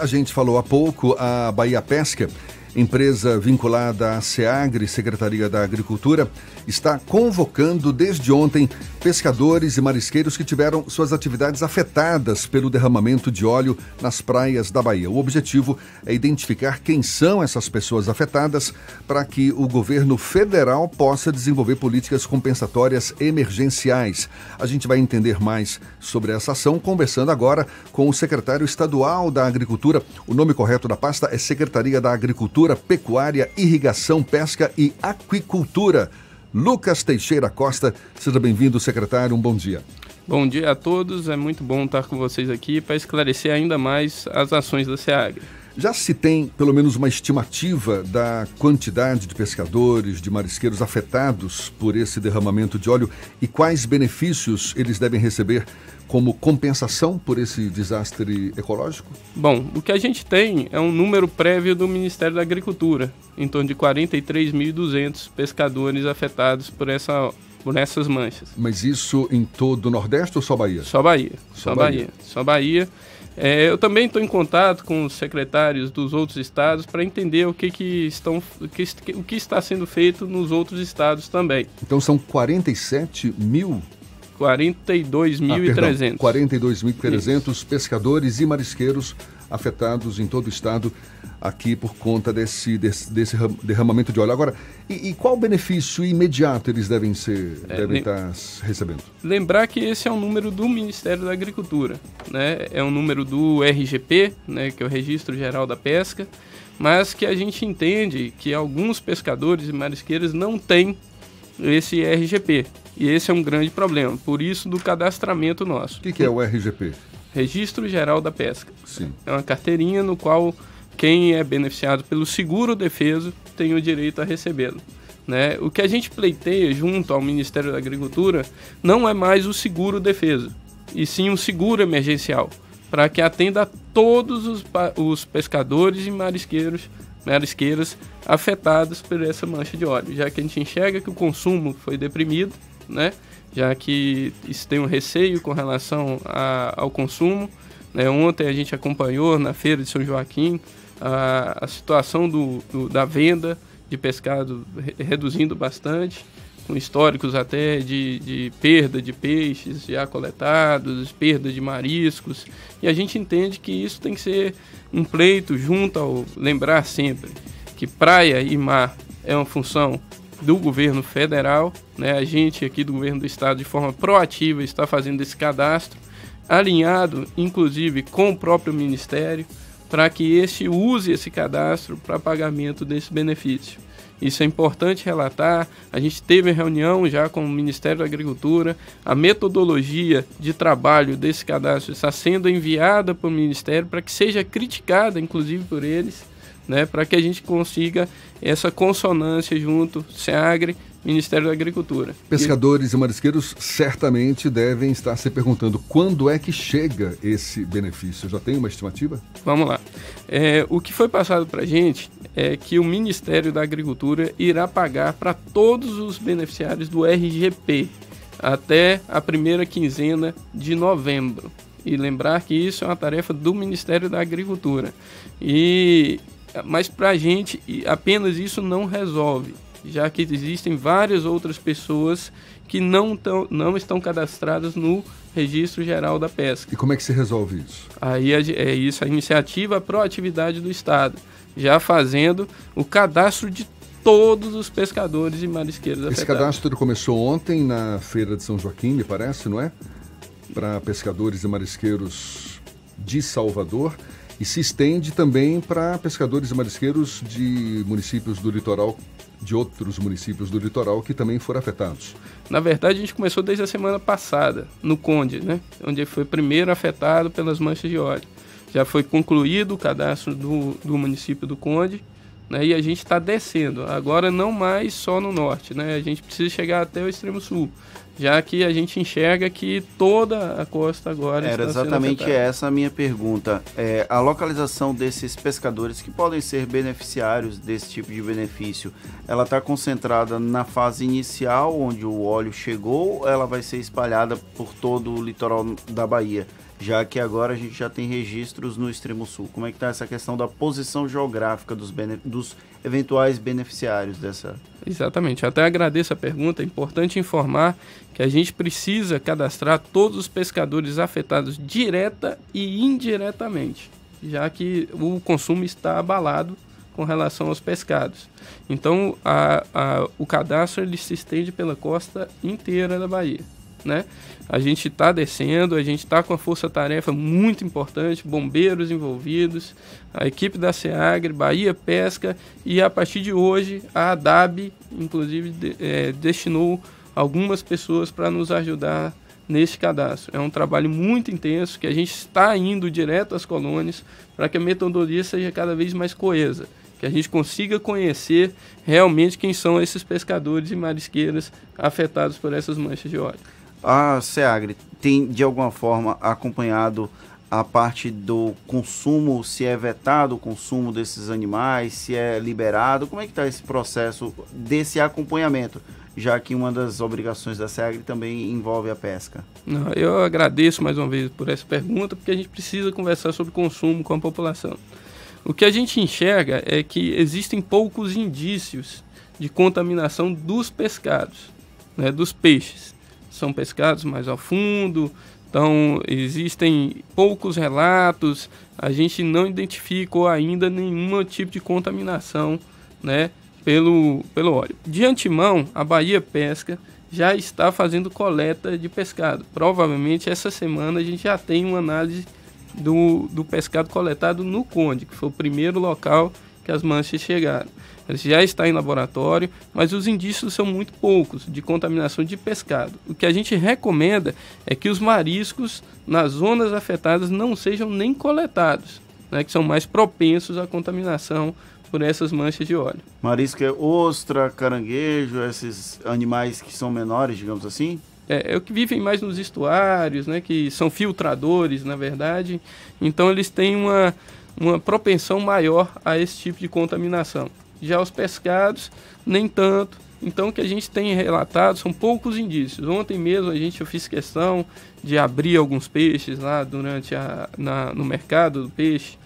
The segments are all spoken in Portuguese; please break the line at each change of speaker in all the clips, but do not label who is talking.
A gente falou há pouco, a Bahia Pesca empresa vinculada à SEAGRE, Secretaria da Agricultura, está convocando desde ontem pescadores e marisqueiros que tiveram suas atividades afetadas pelo derramamento de óleo nas praias da Bahia. O objetivo é identificar quem são essas pessoas afetadas para que o governo federal possa desenvolver políticas compensatórias emergenciais. A gente vai entender mais sobre essa ação conversando agora com o secretário estadual da Agricultura. O nome correto da pasta é Secretaria da Agricultura Agricultura, Pecuária, Irrigação, Pesca e Aquicultura. Lucas Teixeira Costa, seja bem-vindo, secretário. Um bom dia.
Bom dia a todos, é muito bom estar com vocês aqui para esclarecer ainda mais as ações da SEAG.
Já se tem pelo menos uma estimativa da quantidade de pescadores, de marisqueiros afetados por esse derramamento de óleo e quais benefícios eles devem receber como compensação por esse desastre ecológico?
Bom, o que a gente tem é um número prévio do Ministério da Agricultura, em torno de 43.200 pescadores afetados por essa por essas manchas.
Mas isso em todo o Nordeste ou só Bahia?
Só Bahia. Só, só Bahia. Bahia. Só Bahia. É, eu também estou em contato com os secretários dos outros estados para entender o que, que estão, o que, o que está sendo feito nos outros estados também.
Então são 47 mil
42.300.
Ah, 42.300 pescadores e marisqueiros afetados em todo o estado aqui por conta desse, desse, desse derramamento de óleo. Agora, e, e, qual benefício imediato eles devem ser é, devem estar recebendo?
Lembrar que esse é um número do Ministério da Agricultura, né? É um número do RGP, né? Que é o Registro Geral da Pesca, mas que a gente entende que alguns pescadores e marisqueiros não têm esse RGP. E esse é um grande problema. Por isso do cadastramento nosso.
O que, que é o RGP?
Registro Geral da Pesca.
Sim.
É uma carteirinha no qual quem é beneficiado pelo seguro defeso tem o direito a recebê-lo. Né? O que a gente pleiteia junto ao Ministério da Agricultura não é mais o seguro defeso, e sim um seguro emergencial, para que atenda a todos os, os pescadores e marisqueiros, marisqueiras afetados por essa mancha de óleo, já que a gente enxerga que o consumo foi deprimido, né? Já que isso tem um receio com relação a, ao consumo. Né? Ontem a gente acompanhou na feira de São Joaquim a, a situação do, do, da venda de pescado re, reduzindo bastante, com históricos até de, de perda de peixes já coletados, perda de mariscos, e a gente entende que isso tem que ser um pleito junto ao lembrar sempre que praia e mar é uma função do governo federal, né? A gente aqui do governo do estado de forma proativa está fazendo esse cadastro, alinhado inclusive com o próprio ministério, para que este use esse cadastro para pagamento desse benefício. Isso é importante relatar. A gente teve reunião já com o Ministério da Agricultura. A metodologia de trabalho desse cadastro está sendo enviada para o Ministério para que seja criticada, inclusive por eles, né, para que a gente consiga essa consonância junto SEAGRE Ministério da Agricultura.
Pescadores e, marisqueiros certamente devem estar se perguntando quando é que chega esse benefício. Já tem uma estimativa?
Vamos lá. É, o que foi passado para a gente é que o Ministério da Agricultura irá pagar para todos os beneficiários do RGP até a primeira quinzena de novembro. E lembrar que isso é uma tarefa do Ministério da Agricultura. E mas para a gente apenas isso não resolve já que existem várias outras pessoas que não, tão, não estão cadastradas no Registro Geral da Pesca.
E como é que se resolve isso?
Aí é, isso, a iniciativa, a proatividade do Estado, já fazendo o cadastro de todos os pescadores e marisqueiros
Esse
afetados.
cadastro começou ontem na Feira de São Joaquim, me parece, não é? Para pescadores e marisqueiros de Salvador e se estende também para pescadores e marisqueiros de municípios do litoral de outros municípios do litoral que também foram afetados?
Na verdade, a gente começou desde a semana passada, no Conde, né? onde foi primeiro afetado pelas manchas de óleo. Já foi concluído o cadastro do, do município do Conde né? e a gente está descendo. Agora, não mais só no norte, né? a gente precisa chegar até o extremo sul já que a gente enxerga que toda a costa agora
Era
está
exatamente essa a minha pergunta. É, a localização desses pescadores que podem ser beneficiários desse tipo de benefício, ela está concentrada na fase inicial, onde o óleo chegou, ou ela vai ser espalhada por todo o litoral da Bahia? Já que agora a gente já tem registros no extremo sul. Como é que está essa questão da posição geográfica dos, dos eventuais beneficiários dessa?
Exatamente. Até agradeço a pergunta. É importante informar que a gente precisa cadastrar todos os pescadores afetados direta e indiretamente, já que o consumo está abalado com relação aos pescados. Então, a, a, o cadastro ele se estende pela costa inteira da Bahia. Né? A gente está descendo, a gente está com a força-tarefa muito importante, bombeiros envolvidos, a equipe da SEAGRE, Bahia Pesca e a partir de hoje a ADAB, inclusive, de, é, destinou algumas pessoas para nos ajudar nesse cadastro. É um trabalho muito intenso que a gente está indo direto às colônias para que a metodologia seja cada vez mais coesa que a gente consiga conhecer realmente quem são esses pescadores e marisqueiras afetados por essas manchas de óleo.
A SEAGRE tem, de alguma forma, acompanhado a parte do consumo, se é vetado o consumo desses animais, se é liberado, como é que está esse processo desse acompanhamento, já que uma das obrigações da SEAGRE também envolve a pesca?
Não, eu agradeço mais uma vez por essa pergunta, porque a gente precisa conversar sobre consumo com a população. O que a gente enxerga é que existem poucos indícios de contaminação dos pescados, né, dos peixes. São pescados mais ao fundo, então existem poucos relatos, a gente não identificou ainda nenhum tipo de contaminação né, pelo, pelo óleo. De antemão, a Bahia Pesca já está fazendo coleta de pescado. Provavelmente essa semana a gente já tem uma análise do, do pescado coletado no Conde, que foi o primeiro local que as manchas chegaram. Ele já está em laboratório, mas os indícios são muito poucos de contaminação de pescado. O que a gente recomenda é que os mariscos nas zonas afetadas não sejam nem coletados, né, que são mais propensos à contaminação por essas manchas de óleo.
Marisco é ostra, caranguejo, esses animais que são menores, digamos assim?
é, é, o que vivem mais nos estuários, né, que são filtradores, na verdade. Então eles têm uma, uma propensão maior a esse tipo de contaminação. Já os pescados, nem tanto. Então o que a gente tem relatado são poucos indícios. Ontem mesmo a gente eu fiz questão de abrir alguns peixes lá durante a, na, no mercado do peixe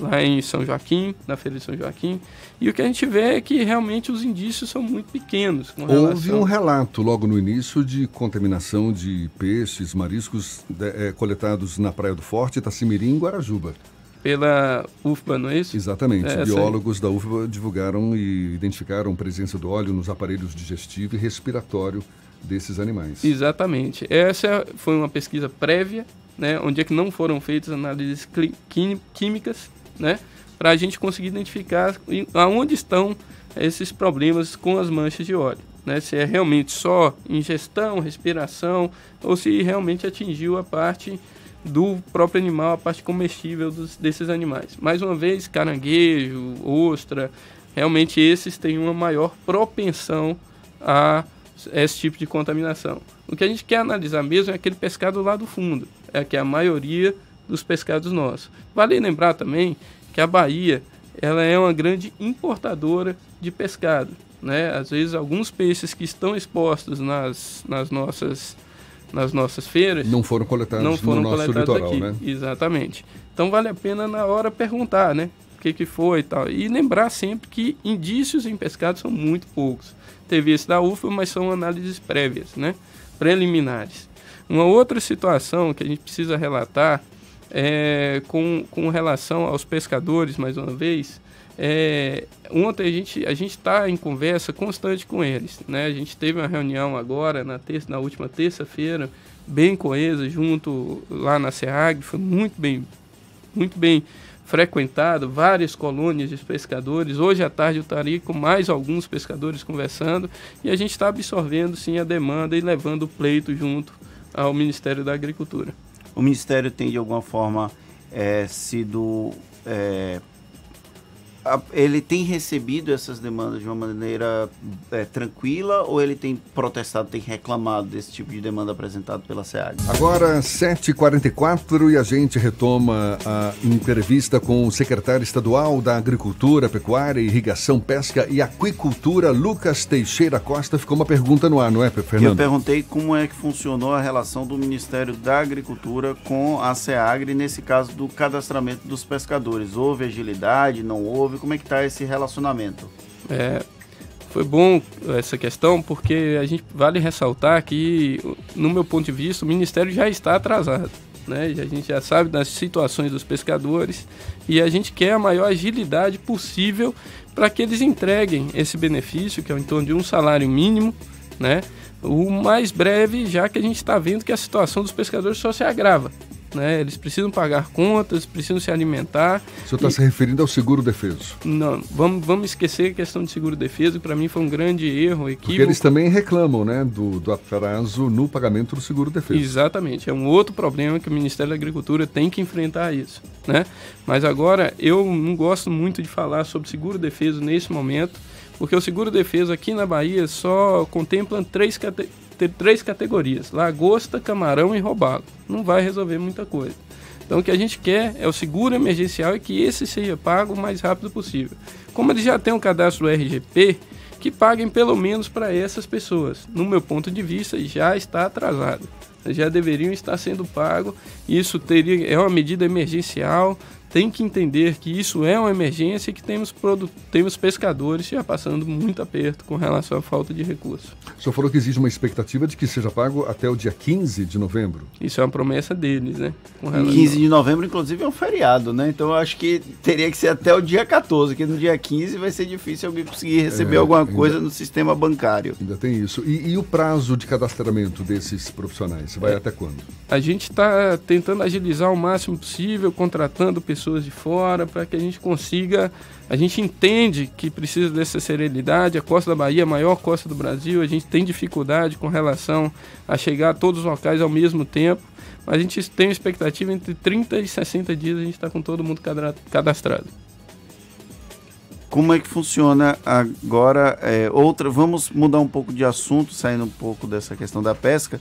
lá em São Joaquim, na Feira de São Joaquim. E o que a gente vê é que realmente os indícios são muito pequenos.
Houve um relato logo no início de contaminação de peixes, mariscos é, coletados na Praia do Forte, Itacimirim e Guarajuba.
Pela UFBA, não é isso?
Exatamente. É, Biólogos da UFBA divulgaram e identificaram presença do óleo nos aparelhos digestivo e respiratório desses animais.
Exatamente. Essa foi uma pesquisa prévia, né, onde é que não foram feitas análises químicas né? Para a gente conseguir identificar aonde estão esses problemas com as manchas de óleo. Né? Se é realmente só ingestão, respiração, ou se realmente atingiu a parte do próprio animal, a parte comestível dos, desses animais. Mais uma vez, caranguejo, ostra, realmente esses têm uma maior propensão a esse tipo de contaminação. O que a gente quer analisar mesmo é aquele pescado lá do fundo, é que a maioria dos pescados nossos. Vale lembrar também que a Bahia ela é uma grande importadora de pescado. Né? Às vezes alguns peixes que estão expostos nas, nas nossas nas nossas feiras
não foram coletados não foram no coletados nosso litoral, aqui. né?
Exatamente. Então vale a pena na hora perguntar, né? O que, que foi e tal. E lembrar sempre que indícios em pescado são muito poucos. Teve esse da UFA, mas são análises prévias, né? Preliminares. Uma outra situação que a gente precisa relatar é, com, com relação aos pescadores, mais uma vez, é, ontem a gente a gente está em conversa constante com eles, né? A gente teve uma reunião agora na terça, na última terça-feira, bem coesa, junto lá na SEAG, foi muito bem muito bem frequentado, várias colônias de pescadores. Hoje à tarde eu estarei com mais alguns pescadores conversando e a gente está absorvendo sim a demanda e levando o pleito junto ao Ministério da Agricultura
o Ministério tem de alguma forma é, sido é, ele tem recebido essas demandas de uma maneira é, tranquila ou ele tem protestado, tem reclamado desse tipo de demanda apresentado pela SEAG?
Agora, 7h44 e a gente retoma a entrevista com o secretário estadual da Agricultura, Pecuária, Irrigação, Pesca e Aquicultura, Lucas Teixeira Costa. Ficou uma pergunta no ar, não é, Fernando?
Eu perguntei como é que funcionou a relação do Ministério da Agricultura com a SEAGRE, nesse caso do cadastramento dos pescadores. Houve agilidade, não houve? Como é que está esse relacionamento?
É, foi bom essa questão porque a gente vale ressaltar que, no meu ponto de vista, o Ministério já está atrasado. Né? A gente já sabe das situações dos pescadores e a gente quer a maior agilidade possível para que eles entreguem esse benefício, que é em torno de um salário mínimo, né? o mais breve, já que a gente está vendo que a situação dos pescadores só se agrava né? Eles precisam pagar contas, precisam se alimentar.
O senhor está e... se referindo ao seguro defeso?
Não, vamos, vamos esquecer a questão de seguro defeso, para mim foi um grande erro, equívoco.
Porque eles também reclamam, né, do, do atraso no pagamento do seguro defeso.
Exatamente, é um outro problema que o Ministério da Agricultura tem que enfrentar isso, né? Mas agora, eu não gosto muito de falar sobre seguro defeso nesse momento, porque o seguro defeso aqui na Bahia só contempla três categorias ter três categorias: lagosta, camarão e robalo. Não vai resolver muita coisa. Então o que a gente quer é o seguro emergencial e que esse seja pago o mais rápido possível. Como eles já têm um cadastro RGP, que paguem pelo menos para essas pessoas. No meu ponto de vista, já está atrasado. Já deveriam estar sendo pago. Isso teria é uma medida emergencial, tem que entender que isso é uma emergência e que temos, temos pescadores já passando muito aperto com relação à falta de recursos.
O senhor falou que existe uma expectativa de que seja pago até o dia 15 de novembro.
Isso é uma promessa deles, né?
Com relação... 15 de novembro, inclusive, é um feriado, né? Então eu acho que teria que ser até o dia 14, que no dia 15 vai ser difícil alguém conseguir receber é, alguma coisa ainda, no sistema bancário.
Ainda tem isso. E, e, o prazo de cadastramento desses profissionais? Vai é, até quando?
A gente está tentando agilizar o máximo possível, contratando pessoas pessoas de fora, para que a gente consiga. A gente entende que precisa dessa serenidade. A costa da Bahia é a maior costa do Brasil. A gente tem dificuldade com relação a chegar a todos os locais ao mesmo tempo. Mas a gente tem expectativa entre 30 e 60 dias a gente está com todo mundo cadastrado.
Como é que funciona agora? É, outra, vamos mudar um pouco de assunto, saindo um pouco dessa questão da pesca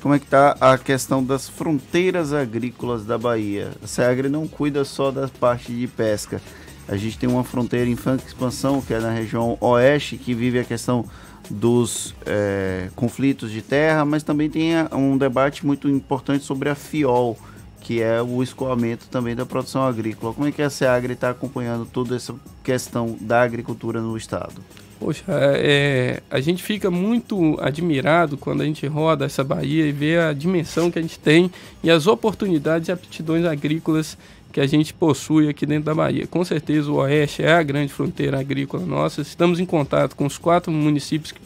como é que está a questão das fronteiras agrícolas da Bahia. A SEAGRE não cuida só da parte de pesca. A gente tem uma fronteira em franca expansão, que é na região oeste, que vive a questão dos é, conflitos de terra, mas também tem um debate muito importante sobre a FIOL, que é o escoamento também da produção agrícola. Como é que a SEAGRE está acompanhando toda essa questão da agricultura no estado?
Poxa, é, a gente fica muito admirado quando a gente roda essa Bahia e vê a dimensão que a gente tem e as oportunidades e aptidões agrícolas que a gente possui aqui dentro da Bahia. Com certeza o Oeste é a grande fronteira agrícola nossa. Estamos em contato com os quatro municípios que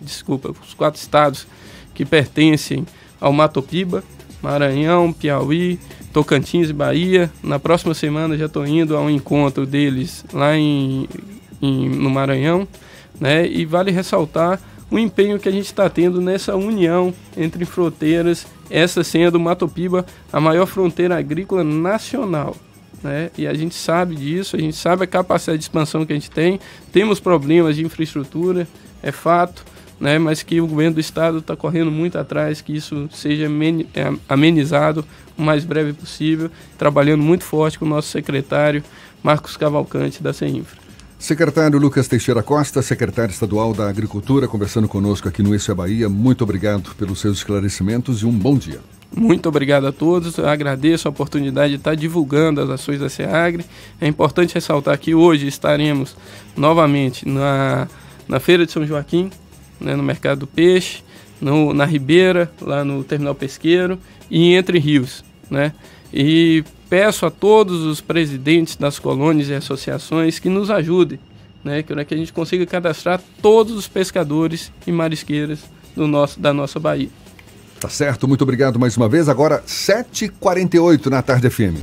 desculpa, os quatro estados que pertencem ao Matopiba, Maranhão, Piauí, Tocantins e Bahia. Na próxima semana já estou indo ao encontro deles lá em, em no Maranhão né? E vale ressaltar o empenho que a gente está tendo nessa união entre fronteiras, essa sendo Matopiba a maior fronteira agrícola nacional. Né? E a gente sabe disso, a gente sabe a capacidade de expansão que a gente tem, temos problemas de infraestrutura, é fato, né? mas que o governo do estado está correndo muito atrás, que isso seja é, amenizado o mais breve possível, trabalhando muito forte com o nosso secretário Marcos Cavalcante da CEINFRA.
Secretário Lucas Teixeira Costa, secretário estadual da Agricultura, conversando conosco aqui no Isso é Bahia. Muito obrigado pelos seus esclarecimentos e um bom dia.
Muito obrigado a todos. Eu agradeço a oportunidade de estar divulgando as ações da SEAGRE. É importante ressaltar que hoje estaremos novamente na, na Feira de São Joaquim, né, no Mercado do Peixe, no, na Ribeira, lá no Terminal Pesqueiro e Entre Rios. Né? E peço a todos os presidentes das colônias e associações que nos ajudem, né, que, que a gente consiga cadastrar todos os pescadores e marisqueiras do nosso, da nossa Bahia.
Tá certo, muito obrigado mais uma vez. Agora, 7h48 na tarde FM.